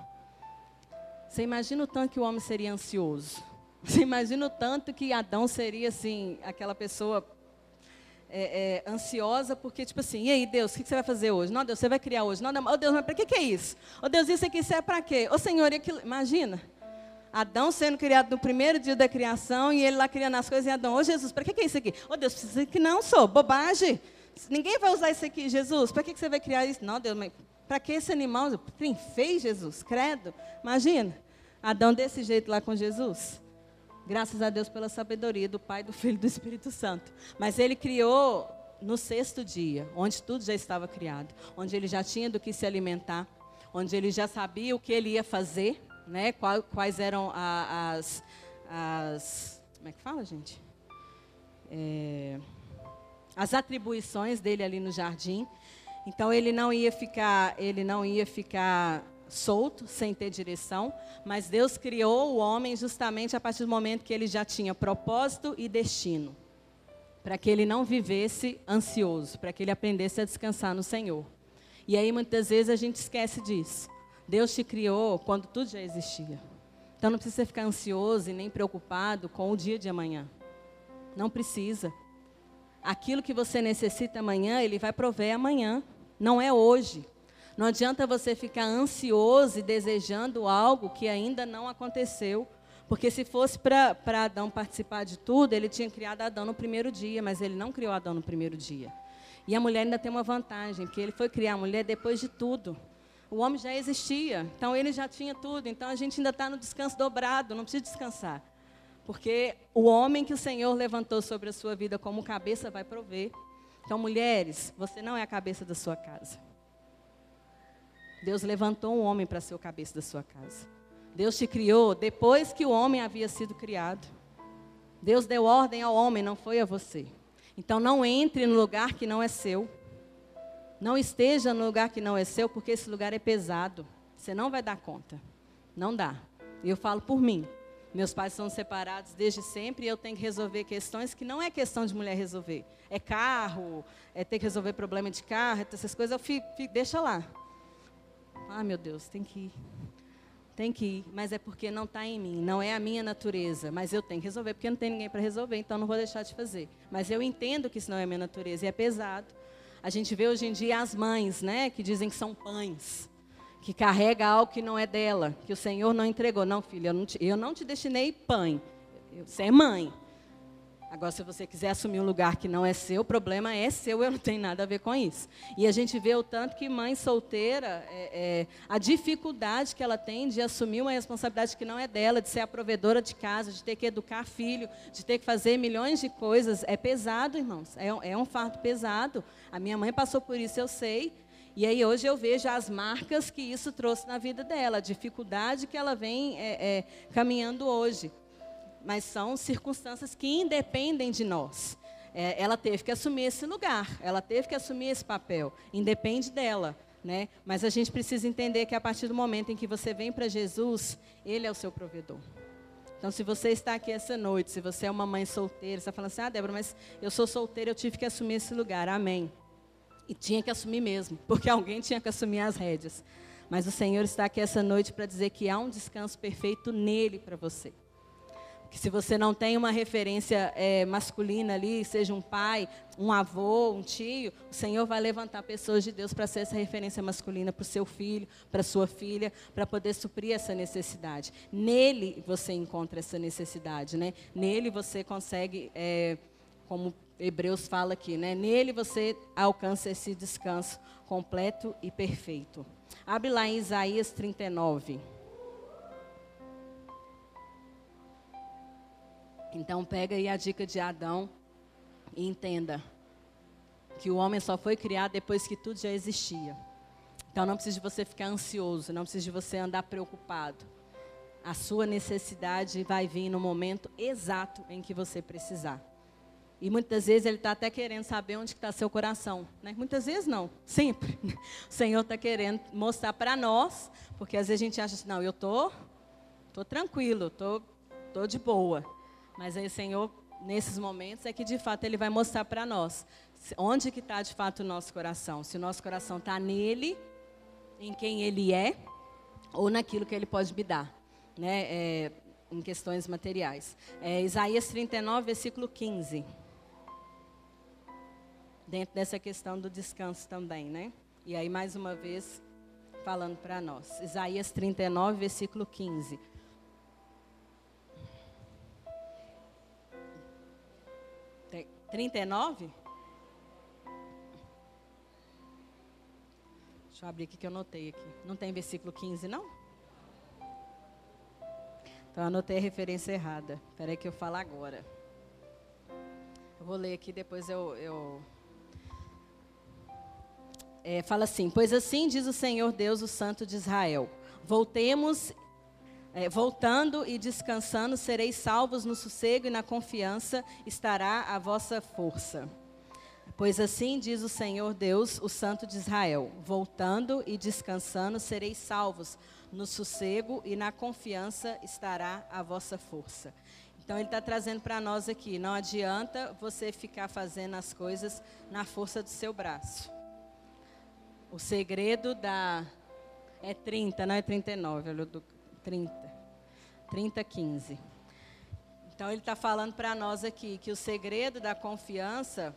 você imagina o tanto que o homem seria ansioso. Você imagina o tanto que Adão seria assim, aquela pessoa é, é, ansiosa, porque, tipo assim, e aí, Deus, o que, você vai fazer hoje? Não, Deus, você vai criar hoje. Não, oh, Deus, mas para que, que é isso? Oh, Deus, isso aqui isso é para quê? Ô, oh, Senhor, aquilo. Imagina. Adão sendo criado no primeiro dia da criação e ele lá criando as coisas e Adão, ô Jesus, para que, que é isso aqui? Ô Deus, precisa que não, sou, bobagem. Ninguém vai usar isso aqui, Jesus. Para que, que você vai criar isso? Não, Deus, mas para que esse animal? Quem fez Jesus? Credo. Imagina. Adão desse jeito lá com Jesus. Graças a Deus pela sabedoria do Pai, do Filho e do Espírito Santo. Mas ele criou no sexto dia, onde tudo já estava criado, onde ele já tinha do que se alimentar, onde ele já sabia o que ele ia fazer, né? Quais, eram as, as. Como é que fala, gente? É, as atribuições dele ali no jardim. Então ele não ia ficar, ele não ia ficar solto, sem ter direção, mas Deus criou o homem justamente a partir do momento que ele já tinha propósito e destino, para que ele não vivesse ansioso, para que ele aprendesse a descansar no Senhor. E aí muitas vezes a gente esquece disso. Deus te criou quando tudo já existia. Então não precisa ficar ansioso e nem preocupado com o dia de amanhã. Não precisa. Aquilo que você necessita amanhã, ele vai prover amanhã, não é hoje. Não adianta você ficar ansioso e desejando algo que ainda não aconteceu. Porque se fosse para Adão participar de tudo, ele tinha criado Adão no primeiro dia, mas ele não criou Adão no primeiro dia. E a mulher ainda tem uma vantagem, porque ele foi criar a mulher depois de tudo. O homem já existia, então ele já tinha tudo. Então a gente ainda está no descanso dobrado, não precisa descansar. Porque o homem que o Senhor levantou sobre a sua vida como cabeça vai prover. Então, mulheres, você não é a cabeça da sua casa. Deus levantou um homem para ser o cabeça da sua casa. Deus te criou depois que o homem havia sido criado. Deus deu ordem ao homem, não foi a você. Então não entre no lugar que não é seu. Não esteja no lugar que não é seu, porque esse lugar é pesado. Você não vai dar conta. Não dá. E eu falo por mim. Meus pais são separados desde sempre e eu tenho que resolver questões que não é questão de mulher resolver. É carro, é ter que resolver problema de carro, essas coisas eu fico, fico, deixa lá. Ah, meu Deus, tem que ir. Tem que ir, mas é porque não está em mim, não é a minha natureza. Mas eu tenho que resolver, porque não tem ninguém para resolver, então não vou deixar de fazer. Mas eu entendo que isso não é a minha natureza, e é pesado. A gente vê hoje em dia as mães, né, que dizem que são pães, que carrega algo que não é dela, que o Senhor não entregou. Não, filha, eu não te, eu não te destinei pãe. Você é mãe. Agora, se você quiser assumir um lugar que não é seu, o problema é seu, eu não tenho nada a ver com isso. E a gente vê o tanto que mãe solteira, é, é, a dificuldade que ela tem de assumir uma responsabilidade que não é dela, de ser a provedora de casa, de ter que educar filho, de ter que fazer milhões de coisas. É pesado, irmãos. É, é um fardo pesado. A minha mãe passou por isso, eu sei. E aí hoje eu vejo as marcas que isso trouxe na vida dela, a dificuldade que ela vem é, é caminhando hoje mas são circunstâncias que independem de nós. É, ela teve que assumir esse lugar, ela teve que assumir esse papel, independe dela. Né? Mas a gente precisa entender que a partir do momento em que você vem para Jesus, Ele é o seu provedor. Então, se você está aqui essa noite, se você é uma mãe solteira, você está falando assim, ah, Débora, mas eu sou solteira, eu tive que assumir esse lugar. Amém. E tinha que assumir mesmo, porque alguém tinha que assumir as rédeas. Mas o Senhor está aqui essa noite para dizer que há um descanso perfeito nele para você que se você não tem uma referência é, masculina ali, seja um pai, um avô, um tio, o Senhor vai levantar pessoas de Deus para ser essa referência masculina para o seu filho, para sua filha, para poder suprir essa necessidade. Nele você encontra essa necessidade, né? Nele você consegue, é, como Hebreus fala aqui, né? Nele você alcança esse descanso completo e perfeito. Abre lá em Isaías 39. Então pega aí a dica de Adão e entenda que o homem só foi criado depois que tudo já existia. Então não precisa de você ficar ansioso, não precisa de você andar preocupado. A sua necessidade vai vir no momento exato em que você precisar. E muitas vezes ele está até querendo saber onde está seu coração. Né? Muitas vezes não, sempre. O Senhor está querendo mostrar para nós, porque às vezes a gente acha assim, não, eu estou tô, tô tranquilo, estou tô, tô de boa. Mas aí o Senhor, nesses momentos, é que de fato Ele vai mostrar para nós onde que está de fato o nosso coração. Se o nosso coração está nele, em quem Ele é, ou naquilo que Ele pode me dar. Né? É, em questões materiais. É, Isaías 39, versículo 15 dentro dessa questão do descanso também, né? E aí, mais uma vez, falando para nós. Isaías 39, versículo 15. 39? Deixa eu abrir aqui que eu anotei aqui. Não tem versículo 15, não? Então, eu anotei a referência errada. Espera aí que eu falo agora. Eu vou ler aqui, depois eu, eu é, fala assim: Pois assim diz o Senhor Deus, o Santo de Israel: Voltemos, é, voltando e descansando, sereis salvos no sossego e na confiança estará a vossa força. Pois assim diz o Senhor Deus, o Santo de Israel: Voltando e descansando, sereis salvos no sossego e na confiança estará a vossa força. Então ele está trazendo para nós aqui: não adianta você ficar fazendo as coisas na força do seu braço. O segredo da. É 30, não é 39, olha, do 30. 30, 15. Então ele está falando para nós aqui que o segredo da confiança.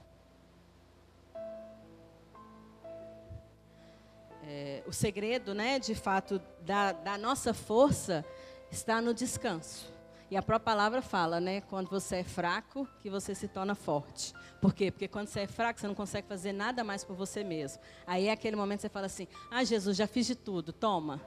É, o segredo, né, de fato, da, da nossa força está no descanso. E a própria palavra fala, né? Quando você é fraco, que você se torna forte. Por quê? Porque quando você é fraco, você não consegue fazer nada mais por você mesmo. Aí é aquele momento que você fala assim: Ah, Jesus, já fiz de tudo, toma.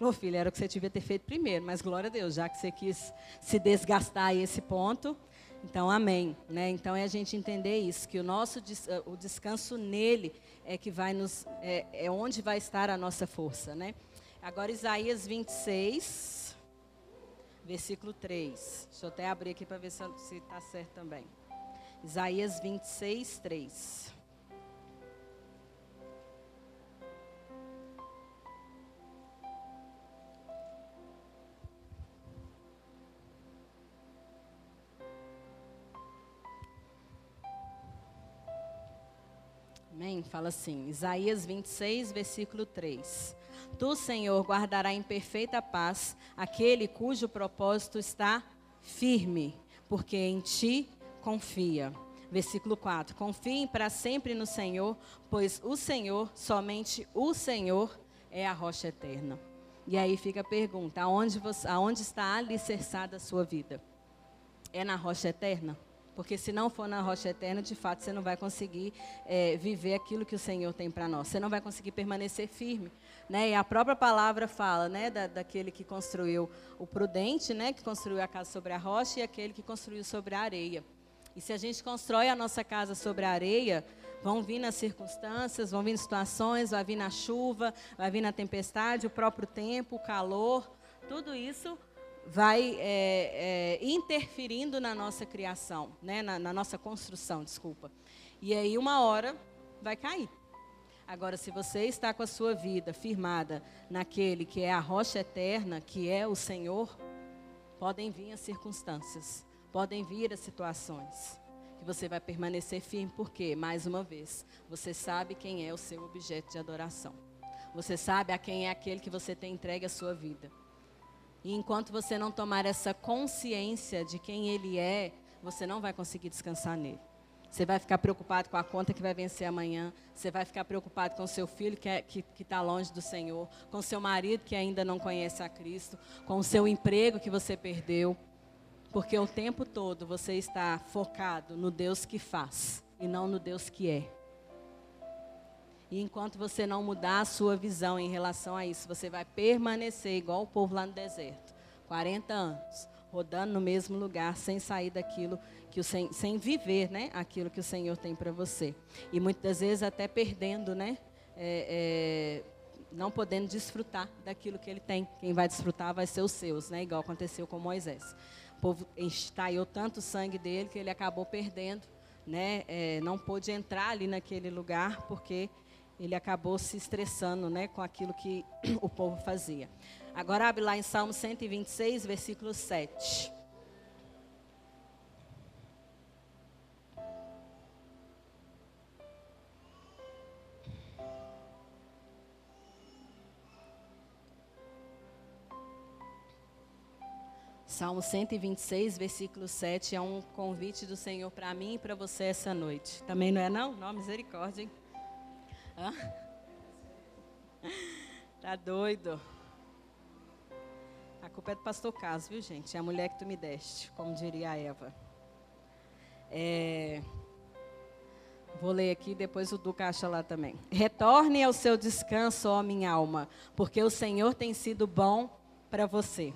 Ô filho, era o que você devia ter feito primeiro, mas glória a Deus, já que você quis se desgastar a esse ponto, então amém. Né? Então é a gente entender isso, que o nosso eh, o descanso nele é que vai nos. é, é onde vai estar a nossa força. Né? Agora Isaías 26 versículo 3. Deixa eu até abrir aqui para ver se está certo também. Isaías 26, 3. Fala assim, Isaías 26, versículo 3. Tu, Senhor, guardará em perfeita paz aquele cujo propósito está firme, porque em ti confia. Versículo 4: Confiem para sempre no Senhor, pois o Senhor, somente o Senhor, é a rocha eterna. E aí fica a pergunta: aonde, você, aonde está alicerçada a sua vida? É na rocha eterna? Porque se não for na rocha eterna, de fato, você não vai conseguir é, viver aquilo que o Senhor tem para nós. Você não vai conseguir permanecer firme. Né? E a própria palavra fala né, da, daquele que construiu o prudente, né, que construiu a casa sobre a rocha, e aquele que construiu sobre a areia. E se a gente constrói a nossa casa sobre a areia, vão vir nas circunstâncias, vão vir situações, vai vir na chuva, vai vir na tempestade, o próprio tempo, o calor, tudo isso vai é, é, interferindo na nossa criação, né? Na, na, nossa construção, desculpa. E aí uma hora vai cair. Agora, se você está com a sua vida firmada naquele que é a rocha eterna, que é o Senhor, podem vir as circunstâncias, podem vir as situações, que você vai permanecer firme, porque, mais uma vez, você sabe quem é o seu objeto de adoração. Você sabe a quem é aquele que você tem entregue a sua vida. E enquanto você não tomar essa consciência de quem Ele é, você não vai conseguir descansar nele. Você vai ficar preocupado com a conta que vai vencer amanhã. Você vai ficar preocupado com seu filho que é, está tá longe do Senhor. Com seu marido que ainda não conhece a Cristo. Com o seu emprego que você perdeu. Porque o tempo todo você está focado no Deus que faz e não no Deus que é. E enquanto você não mudar a sua visão em relação a isso, você vai permanecer igual o povo lá no deserto 40 anos, rodando no mesmo lugar, sem sair daquilo que o sem, sem viver, né, aquilo que o Senhor tem para você. E muitas vezes até perdendo, né, é, é, não podendo desfrutar daquilo que ele tem. Quem vai desfrutar vai ser os seus, né, igual aconteceu com Moisés. O povo estaiou tanto sangue dele que ele acabou perdendo, né, é, não pôde entrar ali naquele lugar porque ele acabou se estressando, né, com aquilo que o povo fazia. Agora abre lá em Salmo 126, versículo 7. Salmo 126, versículo 7 é um convite do Senhor para mim e para você essa noite. Também não é não? Não, misericórdia, hein? Tá doido? A culpa é do pastor Caso, viu, gente? É a mulher que tu me deste, como diria a Eva. É... Vou ler aqui, depois o Duca acha lá também. Retorne ao seu descanso, ó minha alma, porque o Senhor tem sido bom para você.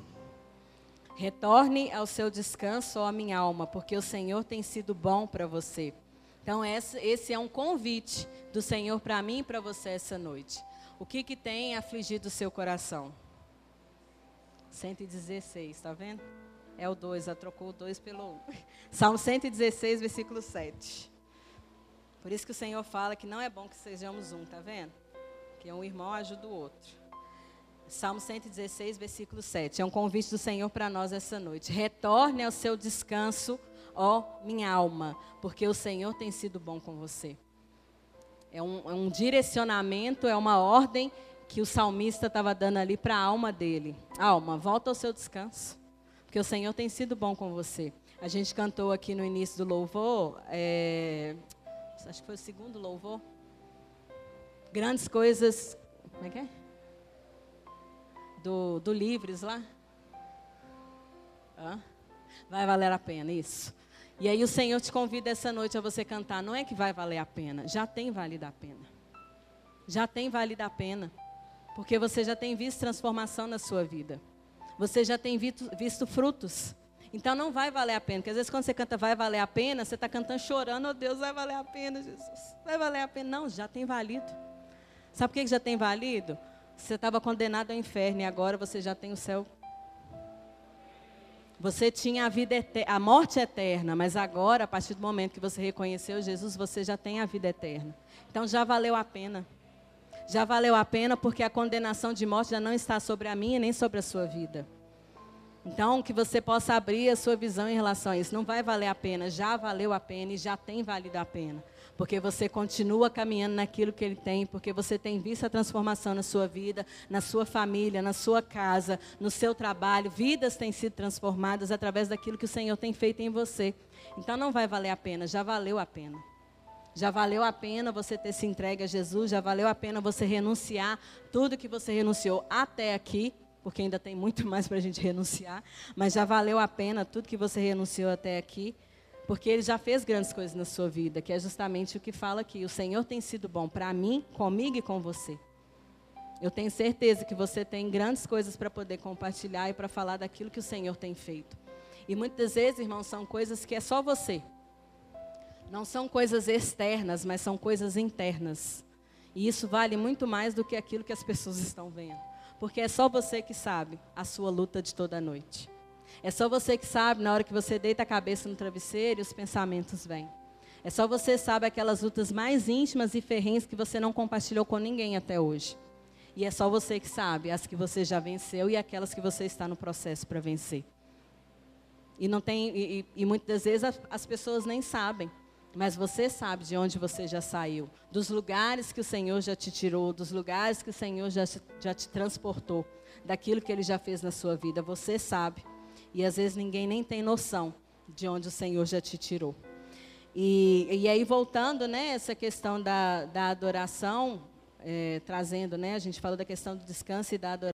Retorne ao seu descanso, ó minha alma, porque o Senhor tem sido bom para você. Então, esse é um convite do Senhor para mim e para você essa noite. O que, que tem afligido o seu coração? 116, está vendo? É o 2, ela trocou o 2 pelo 1. Um. Salmo 116, versículo 7. Por isso que o Senhor fala que não é bom que sejamos um, está vendo? Que um irmão ajuda o outro. Salmo 116, versículo 7. É um convite do Senhor para nós essa noite. Retorne ao seu descanso, ó minha alma, porque o Senhor tem sido bom com você. É um, é um direcionamento, é uma ordem que o salmista estava dando ali para a alma dele. Alma, volta ao seu descanso, porque o Senhor tem sido bom com você. A gente cantou aqui no início do louvor, é, acho que foi o segundo louvor. Grandes coisas. Como é que é? Do, do Livres lá. Vai valer a pena, isso. E aí o Senhor te convida essa noite a você cantar. Não é que vai valer a pena, já tem valido a pena. Já tem valido a pena. Porque você já tem visto transformação na sua vida. Você já tem visto, visto frutos. Então não vai valer a pena. Porque às vezes quando você canta vai valer a pena, você está cantando chorando, oh Deus, vai valer a pena, Jesus. Vai valer a pena. Não, já tem valido. Sabe por que já tem valido? Você estava condenado ao inferno e agora você já tem o céu. Você tinha a vida a morte eterna, mas agora, a partir do momento que você reconheceu Jesus, você já tem a vida eterna. Então já valeu a pena já valeu a pena porque a condenação de morte já não está sobre a minha nem sobre a sua vida. Então, que você possa abrir a sua visão em relação a isso. Não vai valer a pena, já valeu a pena e já tem valido a pena. Porque você continua caminhando naquilo que Ele tem, porque você tem visto a transformação na sua vida, na sua família, na sua casa, no seu trabalho. Vidas têm sido transformadas através daquilo que o Senhor tem feito em você. Então, não vai valer a pena, já valeu a pena. Já valeu a pena você ter se entregue a Jesus, já valeu a pena você renunciar tudo que você renunciou até aqui, porque ainda tem muito mais para a gente renunciar, mas já valeu a pena tudo que você renunciou até aqui, porque Ele já fez grandes coisas na sua vida, que é justamente o que fala aqui. O Senhor tem sido bom para mim, comigo e com você. Eu tenho certeza que você tem grandes coisas para poder compartilhar e para falar daquilo que o Senhor tem feito. E muitas vezes, irmãos, são coisas que é só você não são coisas externas, mas são coisas internas. E isso vale muito mais do que aquilo que as pessoas estão vendo. Porque é só você que sabe a sua luta de toda noite. É só você que sabe na hora que você deita a cabeça no travesseiro os pensamentos vêm. É só você sabe aquelas lutas mais íntimas e ferrenhas que você não compartilhou com ninguém até hoje. E é só você que sabe as que você já venceu e aquelas que você está no processo para vencer. E não tem e, e muitas vezes as, as pessoas nem sabem. Mas você sabe de onde você já saiu, dos lugares que o Senhor já te tirou, dos lugares que o Senhor já, já te transportou, daquilo que Ele já fez na sua vida. Você sabe. E às vezes ninguém nem tem noção de onde o Senhor já te tirou. E, e aí, voltando, né, essa questão da, da adoração, é, trazendo, né, a gente falou da questão do descanso e da adoração.